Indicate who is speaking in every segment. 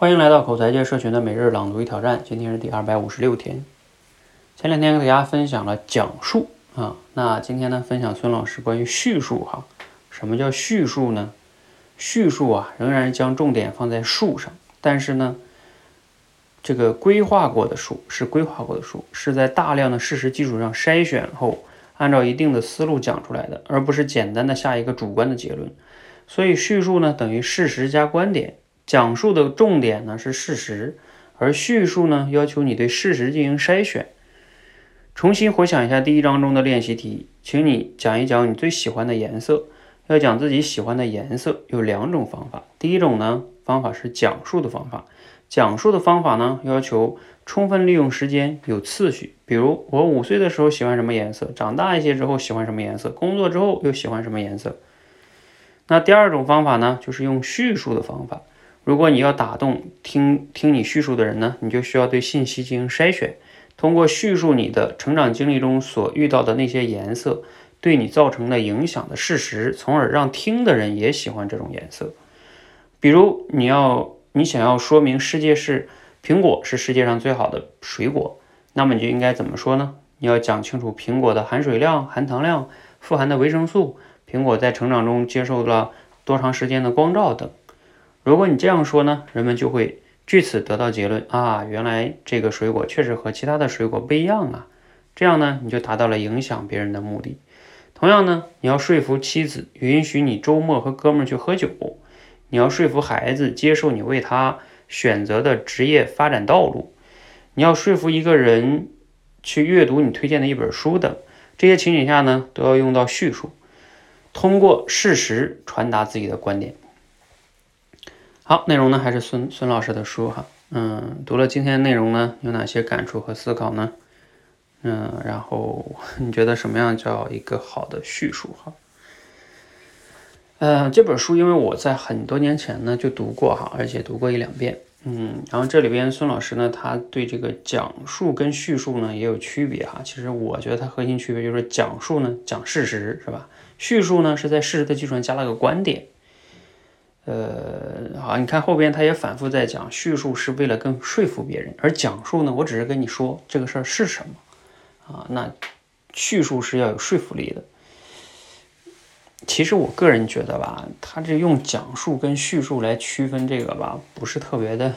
Speaker 1: 欢迎来到口才界社群的每日朗读与挑战，今天是第二百五十六天。前两天给大家分享了讲述啊，那今天呢，分享孙老师关于叙述哈。什么叫叙述呢？叙述啊，仍然将重点放在述上，但是呢，这个规划过的述是规划过的述，是在大量的事实基础上筛选后，按照一定的思路讲出来的，而不是简单的下一个主观的结论。所以叙述呢，等于事实加观点。讲述的重点呢是事实，而叙述呢要求你对事实进行筛选。重新回想一下第一章中的练习题，请你讲一讲你最喜欢的颜色。要讲自己喜欢的颜色有两种方法。第一种呢方法是讲述的方法，讲述的方法呢要求充分利用时间，有次序。比如我五岁的时候喜欢什么颜色，长大一些之后喜欢什么颜色，工作之后又喜欢什么颜色。那第二种方法呢就是用叙述的方法。如果你要打动听听你叙述的人呢，你就需要对信息进行筛选，通过叙述你的成长经历中所遇到的那些颜色对你造成的影响的事实，从而让听的人也喜欢这种颜色。比如你要你想要说明世界是苹果是世界上最好的水果，那么你就应该怎么说呢？你要讲清楚苹果的含水量、含糖量、富含的维生素，苹果在成长中接受了多长时间的光照等。如果你这样说呢，人们就会据此得到结论啊，原来这个水果确实和其他的水果不一样啊。这样呢，你就达到了影响别人的目的。同样呢，你要说服妻子允许你周末和哥们儿去喝酒，你要说服孩子接受你为他选择的职业发展道路，你要说服一个人去阅读你推荐的一本书等，这些情景下呢，都要用到叙述，通过事实传达自己的观点。好，内容呢还是孙孙老师的书哈，嗯，读了今天内容呢，有哪些感触和思考呢？嗯，然后你觉得什么样叫一个好的叙述哈？呃，这本书因为我在很多年前呢就读过哈，而且读过一两遍，嗯，然后这里边孙老师呢，他对这个讲述跟叙述呢也有区别哈。其实我觉得它核心区别就是讲述呢讲事实是吧？叙述呢是在事实的基础上加了个观点。呃，好，你看后边他也反复在讲，叙述是为了更说服别人，而讲述呢，我只是跟你说这个事儿是什么啊。那叙述是要有说服力的。其实我个人觉得吧，他这用讲述跟叙述来区分这个吧，不是特别的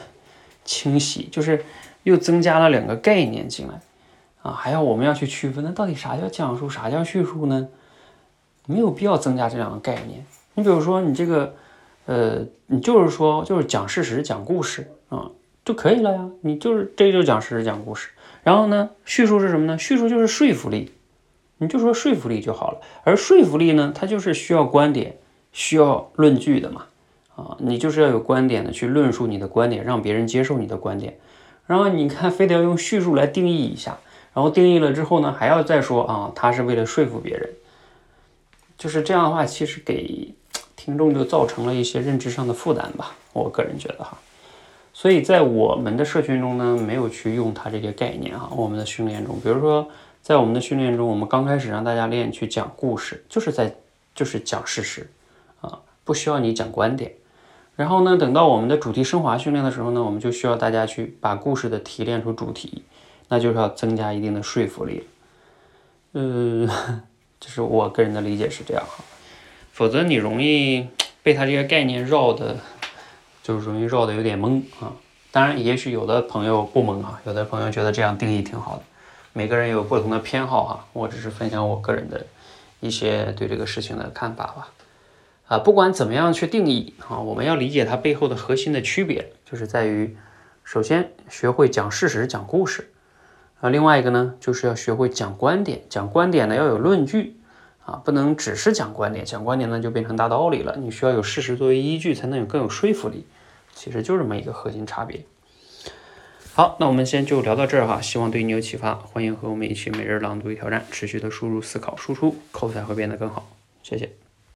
Speaker 1: 清晰，就是又增加了两个概念进来啊，还要我们要去区分，那到底啥叫讲述，啥叫叙述呢？没有必要增加这两个概念。你比如说你这个。呃，你就是说，就是讲事实、讲故事啊，就可以了呀。你就是这就讲事实、讲故事。然后呢，叙述是什么呢？叙述就是说服力，你就说说服力就好了。而说服力呢，它就是需要观点、需要论据的嘛。啊，你就是要有观点的去论述你的观点，让别人接受你的观点。然后你看，非得要用叙述来定义一下，然后定义了之后呢，还要再说啊，他是为了说服别人。就是这样的话，其实给。听众就造成了一些认知上的负担吧，我个人觉得哈，所以在我们的社群中呢，没有去用它这些概念哈。我们的训练中，比如说在我们的训练中，我们刚开始让大家练去讲故事，就是在就是讲事实啊，不需要你讲观点。然后呢，等到我们的主题升华训练的时候呢，我们就需要大家去把故事的提炼出主题，那就是要增加一定的说服力。呃，就是我个人的理解是这样哈。否则你容易被他这个概念绕的，就是容易绕的有点懵啊。当然，也许有的朋友不懵啊，有的朋友觉得这样定义挺好的。每个人有不同的偏好哈，我只是分享我个人的一些对这个事情的看法吧。啊，不管怎么样去定义啊，我们要理解它背后的核心的区别，就是在于，首先学会讲事实、讲故事啊，另外一个呢，就是要学会讲观点，讲观点呢要有论据。啊，不能只是讲观点，讲观点呢就变成大道理了。你需要有事实作为依据，才能有更有说服力。其实就这么一个核心差别。好，那我们先就聊到这儿哈，希望对你有启发。欢迎和我们一起每日朗读与挑战，持续的输入、思考、输出，口才会变得更好。谢谢。